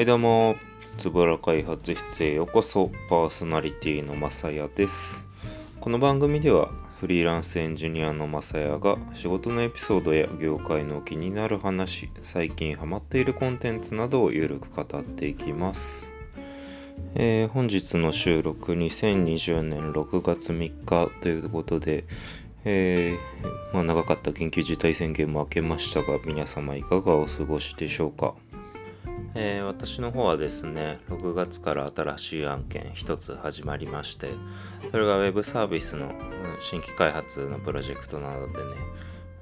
はいどうも、つぶら開発室へようこそ、パーソナリティのまさやです。この番組では、フリーランスエンジニアのまさやが仕事のエピソードや業界の気になる話、最近ハマっているコンテンツなどをゆるく語っていきます。えー本日の収録2020年6月3日ということで、えーまあ、長かった緊急事態宣言も明けましたが皆様いかがお過ごしでしょうか、えー私の方はですね6月から新しい案件一つ始まりましてそれがウェブサービスの新規開発のプロジェクトなのでね、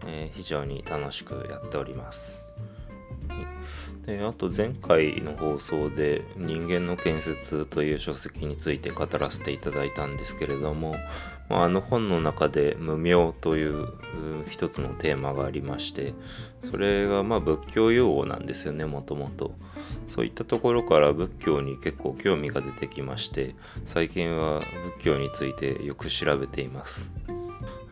えー非常に楽しくやっております。であと前回の放送で「人間の建設」という書籍について語らせていただいたんですけれども、まあ、あの本の中で「無明」という一つのテーマがありましてそれがまあ仏教用語なんですよねもともと。そういったところから仏教に結構興味が出てきまして最近は仏教についてよく調べています。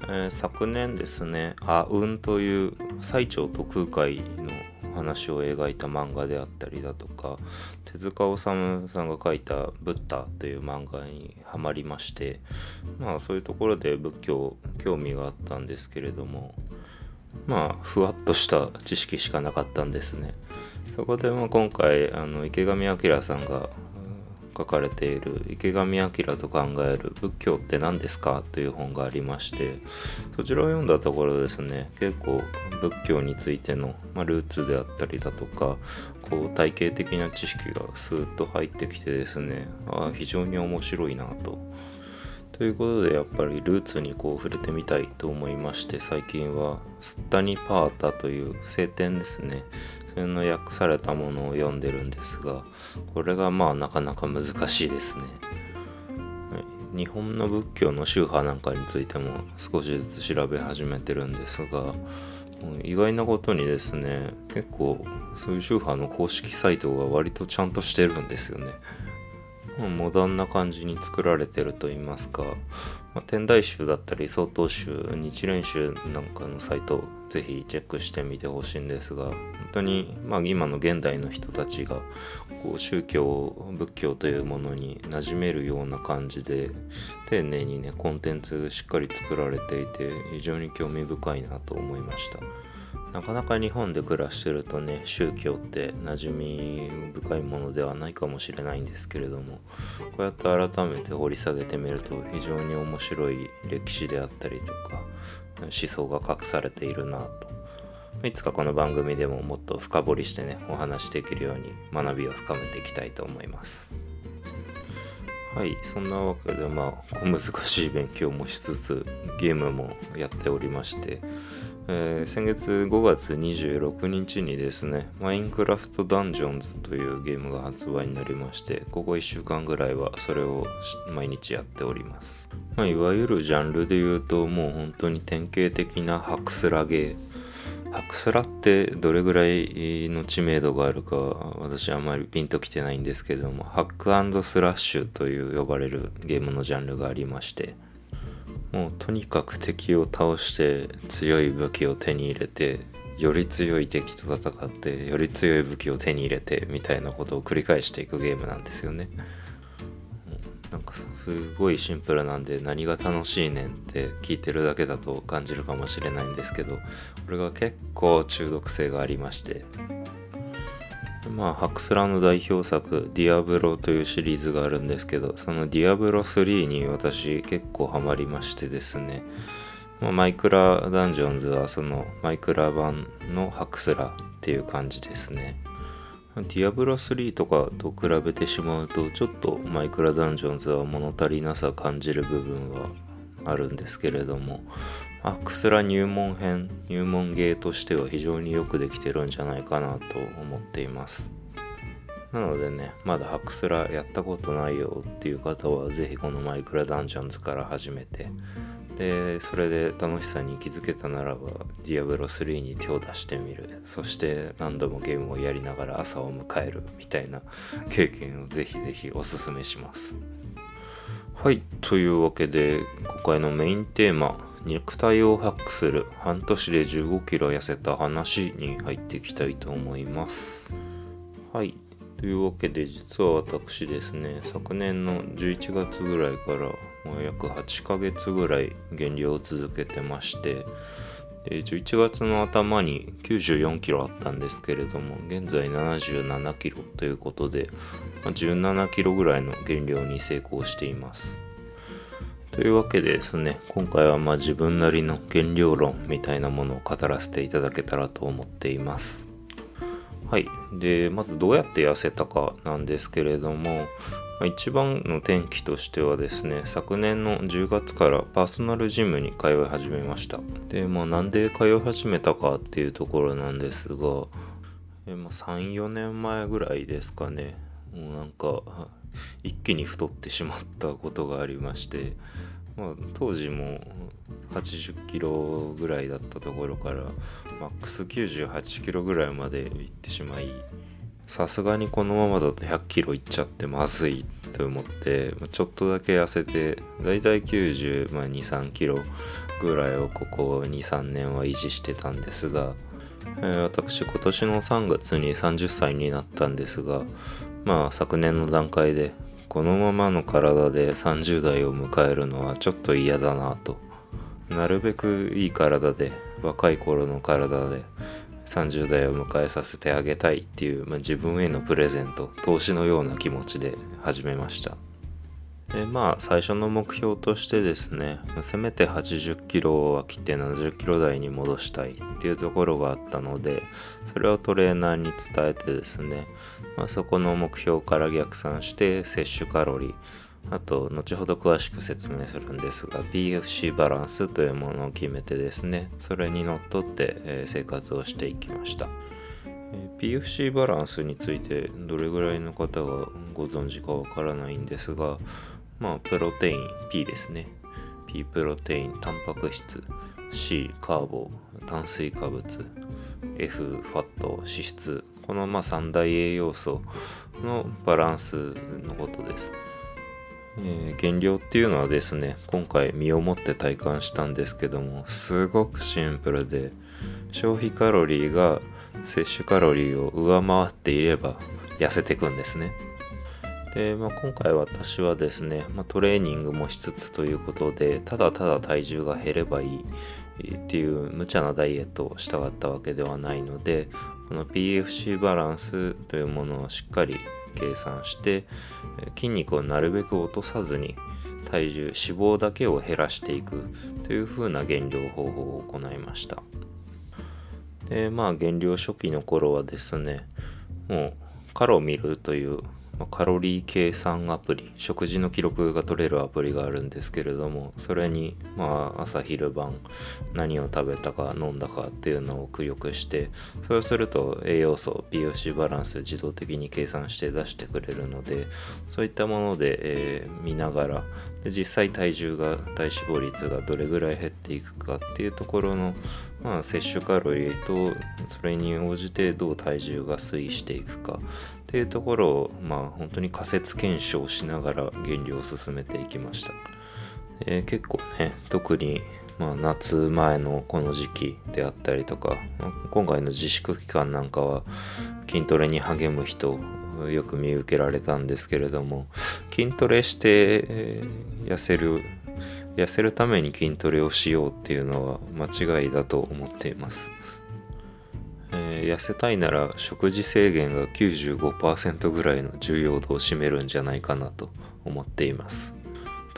えー昨年ですね「あうん」という最澄と空海の話を描いた漫画であったりだとか手塚治虫さんが書いた「ブッダ」という漫画にはまりましてまあそういうところで仏教興味があったんですけれどもまあふわっとした知識しかなかったんですね。そこでまあ今回あの池上彰さんが書かれている「池上彰と考える仏教って何ですか?」という本がありましてそちらを読んだところですね結構仏教についての、まあ、ルーツであったりだとかこう体系的な知識がスーッと入ってきてですねあ非常に面白いなと。ということでやっぱりルーツにこう触れてみたいと思いまして最近は「スッタニパータ」という聖典ですねの訳されたものを読んでるんですがこれがまあなかなか難しいですね。日本の仏教の宗派なんかについても少しずつ調べ始めてるんですが意外なことにですね結構そういう宗派の公式サイトが割とちゃんとしてるんですよね。モダンな感じに作られてると言いますか、まあ、天台宗だったり曹洞宗日蓮宗なんかのサイトぜひチェックしてみてほしいんですが本当に、まあ、今の現代の人たちがこう宗教仏教というものに馴染めるような感じで丁寧にねコンテンツしっかり作られていて非常に興味深いなと思いました。なかなか日本で暮らしてるとね宗教って馴染み深いものではないかもしれないんですけれどもこうやって改めて掘り下げてみると非常に面白い歴史であったりとか思想が隠されているなと。いつかこの番組でももっと深掘りしてねお話しできるように学びを深めていきたいと思います。はいそんなわけでまあ小難しい勉強もしつつゲームもやっておりましてえー先月5月26日にですね、マインクラフトダンジョンズというゲームが発売になりまして、ここ1週間ぐらいはそれを毎日やっております。まあ、いわゆるジャンルで言うと、もう本当に典型的なハクスラゲー。ハクスラってどれぐらいの知名度があるか私はあまりピンときてないんですけども、ハックスラッシュという呼ばれるゲームのジャンルがありまして、もうとにかく敵を倒して強い武器を手に入れてより強い敵と戦ってより強い武器を手に入れてみたいなことを繰り返していくゲームなんですよね。うんなんかすごいシンプルなんで何が楽しいねんって聞いてるだけだと感じるかもしれないんですけどこれが結構中毒性がありましてまあ、ハクスラの代表作、ディアブロというシリーズがあるんですけど、そのディアブロ3に私結構ハマりましてですね、まあ、マイクラダンジョンズはそのマイクラ版のハクスラっていう感じですね。ディアブロ3とかと比べてしまうと、ちょっとマイクラダンジョンズは物足りなさ感じる部分はあるんですけれども、ハクスラ入門編、入門ゲーとしては非常によくできてるんじゃないかなと思っています。なのでね、まだハクスラやったことないよっていう方は、ぜひこのマイクラダンジョンズから始めて、で、それで楽しさに気づけたならば、ディアブロ3に手を出してみる。そして何度もゲームをやりながら朝を迎えるみたいな経験をぜひぜひおすすめします。はい、というわけで、今回のメインテーマ、肉体をハックする半年で15キロ痩せた話に入っていきたいと思います。はい。というわけで実は私ですね昨年の11月ぐらいからもう約8ヶ月ぐらい減量を続けてましてで11月の頭に94キロあったんですけれども現在77キロということで、まあ、17キロぐらいの減量に成功していますというわけでですね今回はまあ自分なりの減量論みたいなものを語らせていただけたらと思っていますはい。で、まずどうやって痩せたかなんですけれども、ま一番の転機としてはですね、昨年の10月からパーソナルジムに通い始めました。で、まあなんで通い始めたかっていうところなんですが、えまあ、3、4年前ぐらいですかね、もうなんか一気に太ってしまったことがありまして、まあ、当時も80キロぐらいだったところからマックス98キロぐらいまで行ってしまいさすがにこのままだと100キロいっちゃってまずいと思ってちょっとだけ痩せてだいたい92、まあ、3キロぐらいをここ23年は維持してたんですが、えー、私今年の3月に30歳になったんですがまあ昨年の段階でこのままの体で30代を迎えるのはちょっと嫌だなと。なるべくいい体で若い頃の体で30代を迎えさせてあげたいっていう、まあ、自分へのプレゼント投資のような気持ちで始めました。でまあ最初の目標としてですねせめて80キロは切って70キロ台に戻したいっていうところがあったのでそれをトレーナーに伝えてですね、まあ、そこの目標から逆算して摂取カロリーあと後ほど詳しく説明するんですが PFC バランスというものを決めてですねそれにのっとって、生活をしていきました。PFC バランスについてどれぐらいの方がご存知かわからないんですがまあプロテイン P ですね。P プロテインタンパク質 C カーボ炭水化物 F ファット脂質。このまあ三大栄養素のバランスのことです。えー、減量っていうのはですね今回身をもって体感したんですけどもすごくシンプルで消費カロリーが摂取カロリーを上回っていれば痩せていくんですね。で、まあ、今回私はですね、まあ、トレーニングもしつつということでただただ体重が減ればいいっていう無茶なダイエットをしたかったわけではないのでこの PFC バランスというものをしっかり計算して筋肉をなるべく落とさずに体重脂肪だけを減らしていくというふうな減量方法を行いました。でまあ減量初期の頃はですねもうカロミルというカロリー計算アプリ食事の記録が取れるアプリがあるんですけれどもそれにまあ朝昼晩何を食べたか飲んだかっていうのを記録してそうすると栄養素 POC バランス自動的に計算して出してくれるのでそういったもので、えー、見ながらで実際体重が体脂肪率がどれぐらい減っていくかっていうところのまあ、摂取カロリーとそれに応じてどう体重が推移していくかていうところを、まあ、本当に仮説検証しながら減量を進めていきました、えー、結構ね特に、まあ、夏前のこの時期であったりとか、今回の自粛期間なんかは筋トレに励む人よく見受けられたんですけれども筋トレして、痩せる痩せるために筋トレをしようっていうのは間違いだと思っています、えー、痩せたいなら食事制限が95%ぐらいの重要度を占めるんじゃないかなと思っています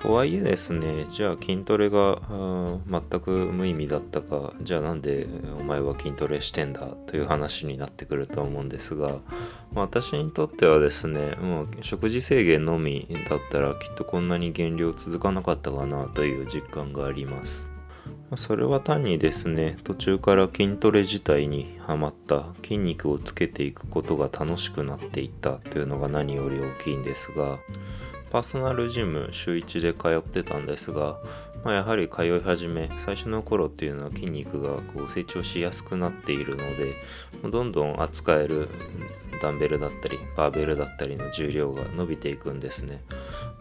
とはいえですね、じゃあ筋トレが全く無意味だったか、じゃあなんでお前は筋トレしてんだという話になってくると思うんですが、ま、私にとってはですね、もう食事制限のみだったらきっとこんなに減量続かなかったかなという実感があります。それは単にですね、途中から筋トレ自体にはまった筋肉をつけていくことが楽しくなっていったというのが何より大きいんですが、パーソナルジム週1で通ってたんですが、まあ、やはり通い始め最初の頃っていうのは筋肉がこう成長しやすくなっているのでどんどん扱えるダンベルだったりバーベルだったりの重量が伸びていくんですね。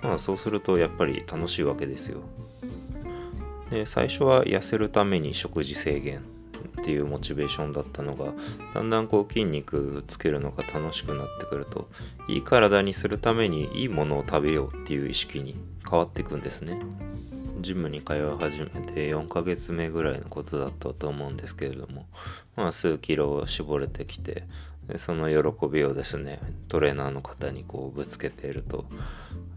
まあそうするとやっぱり楽しいわけですよ。で最初は痩せるために食事制限っていうモチベーションだったのがだんだんこう筋肉つけるのが楽しくなってくるといい体にするためにいいものを食べようっていう意識に変わっていくんですね。ジムに通い始めて4ヶ月目ぐらいのことだったと思うんですけれどもまあ数キロ絞れてきてでその喜びをですねトレーナーの方にこうぶつけていると、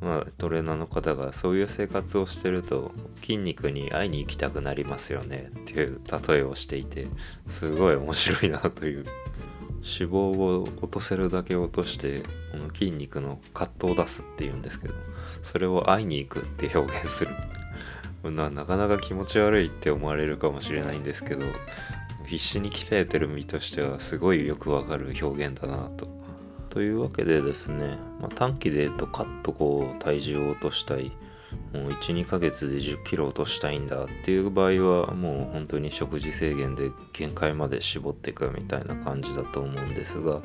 まあ、トレーナーの方がそういう生活をしてると筋肉に会いに行きたくなりますよねっていう例えをしていてすごい面白いなという。脂肪を落とせるだけ落としてこの筋肉のカットを出すっていうんですけどそれを会いに行くって表現する。なかなか気持ち悪いって思われるかもしれないんですけど必死に鍛えてる身としてはすごいよくわかる表現だなと。というわけでですね、まあ、短期でドカッとこう体重を落としたいもう12ヶ月で1 0キロ落としたいんだっていう場合はもう本当に食事制限で限界まで絞っていくみたいな感じだと思うんですが、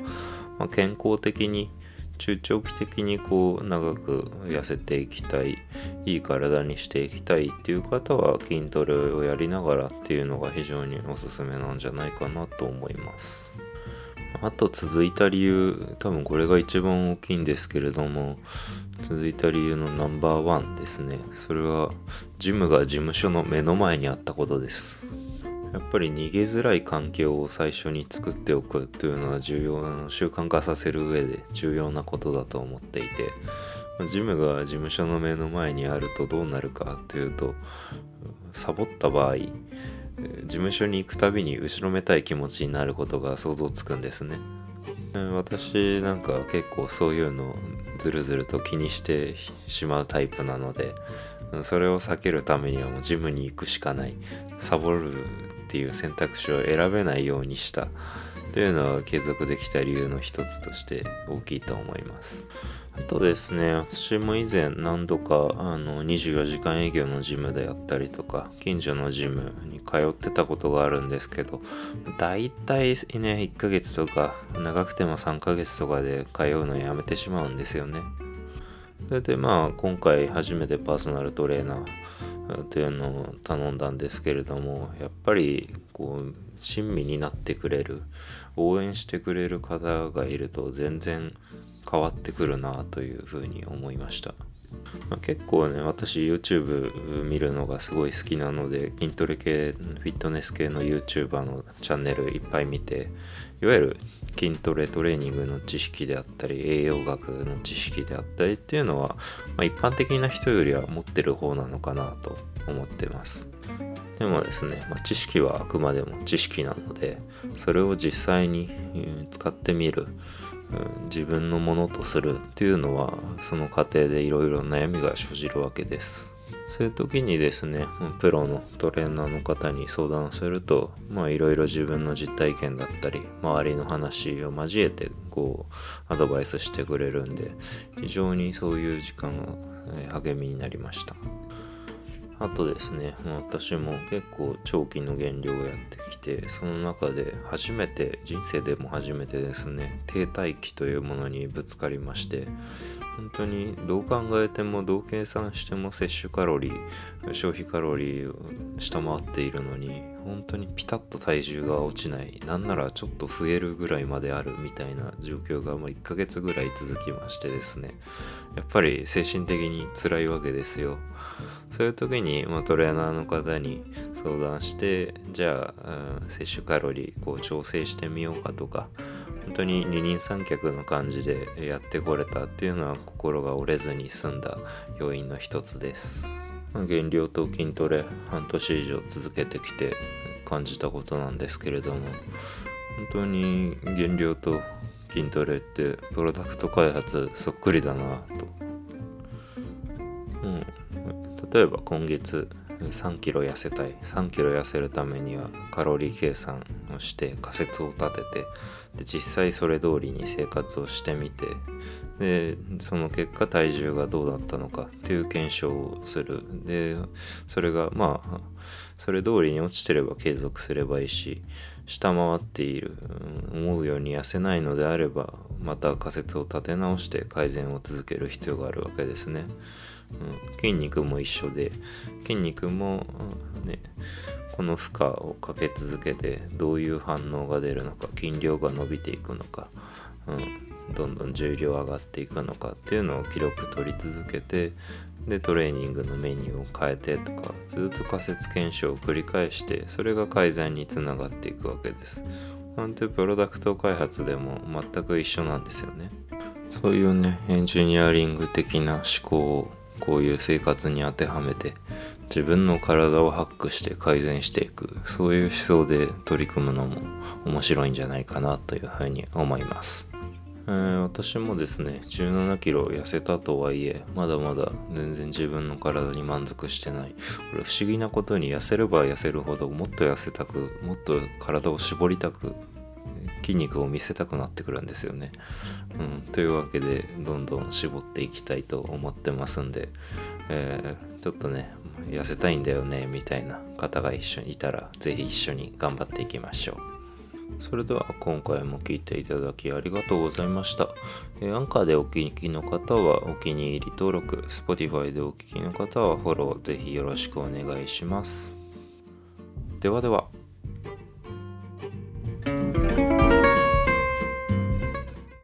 まあ、健康的に中長期的にこう長く痩せていきたいいい体にしていきたいっていう方は筋トレをやりながらっていうのが非常におすすめなんじゃないかなと思います。あと続いた理由多分これが一番大きいんですけれども続いた理由のナンバーワンですね。それはジムが事務所の目の前にあったことです。やっぱり逃げづらい環境を最初に作っておくというのは重要な習慣化させる上で重要なことだと思っていてジムが事務所の目の前にあるとどうなるかというとサボった場合事務所に行くたびに後ろめたい気持ちになることが想像つくんですね。私なんか結構そういうのをずるずると気にしてしまうタイプなのでそれを避けるためにはもうジムに行くしかない。サボるっていう選択肢を選べないようにしたというのは継続できた理由の一つとして大きいと思います。あとですね、私も以前何度かあの24時間営業のジムであったりとか、近所のジムに通ってたことがあるんですけど、大体ね、1ヶ月とか、長くても3ヶ月とかで通うのやめてしまうんですよね。それでまあ、今回初めてパーソナルトレーナー、というのを頼んだんですけれどもやっぱりこう親身になってくれる応援してくれる方がいると全然変わってくるなというふうに思いました。ま、結構ね私 YouTube 見るのがすごい好きなので筋トレ系フィットネス系の YouTuber のチャンネルいっぱい見ていわゆる筋トレトレーニングの知識であったり栄養学の知識であったりっていうのは、まあ、一般的な人よりは持ってる方なのかなと思ってます。でもですね、まあ、知識はあくまでも知識なのでそれを実際に使ってみる自分のものとするっていうのはその過程でいろいろ悩みが生じるわけです。そういう時にですねプロのトレーナーの方に相談するとまあいろいろ自分の実体験だったり周りの話を交えてこうアドバイスしてくれるんで非常にそういう時間が励みになりました。あとですね、私も結構長期の減量をやってきて、その中で初めて、人生でも初めてですね、停滞期というものにぶつかりまして、本当にどう考えてもどう計算しても摂取カロリー消費カロリーを下回っているのに本当にピタッと体重が落ちないなんならちょっと増えるぐらいまであるみたいな状況がもう1ヶ月ぐらい続きましてですね。やっぱり精神的に辛いわけですよ。そういう時に、まあ、トレーナーの方に相談してじゃあ、うん、摂取カロリーこう調整してみようかとか本当に二人三脚の感じでやってこれたっていうのは心が折れずに済んだ要因の一つです。減量と筋トレ半年以上続けてきて感じたことなんですけれども本当に減量と筋トレってプロダクト開発そっくりだなと、うん、例えば今月3キロ痩せたい。3キロ痩せるためにはカロリー計算をして仮説を立ててで実際それ通りに生活をしてみてでその結果体重がどうだったのかっていう検証をするでそれがまあそれ通りに落ちてれば継続すればいいし下回っている思うように痩せないのであればまた仮説を立て直して改善を続ける必要があるわけですね。うん、筋肉も一緒で筋肉も、ね、この負荷をかけ続けてどういう反応が出るのか筋量が伸びていくのか、うん、どんどん重量上がっていくのかっていうのを記録取り続けてでトレーニングのメニューを変えてとかずっと仮説検証を繰り返してそれが改善につながっていくわけです。本当にプロダクト開発でも全く一緒なんですよね。そういうねエンジニアリング的な思考をこういう生活に当てはめて自分の体をハックして改善していくそういう思想で取り組むのも面白いんじゃないかなというふうに思います。えー、私もですね17キロ痩せたとはいえまだまだ全然自分の体に満足してないこれ不思議なことに痩せれば痩せるほどもっと痩せたくもっと体を絞りたく筋肉を見せたくなってくるんですよね。うん、というわけでどんどん絞っていきたいと思ってますんで、えー、ちょっとね痩せたいんだよねみたいな方が一緒にいたら是非一緒に頑張っていきましょう。それでは今回も聴いていただきありがとうございました。えアンカーでお聞きの方はお気に入り登録、Spotify でお聞きの方はフォローぜひよろしくお願いします。ではでは。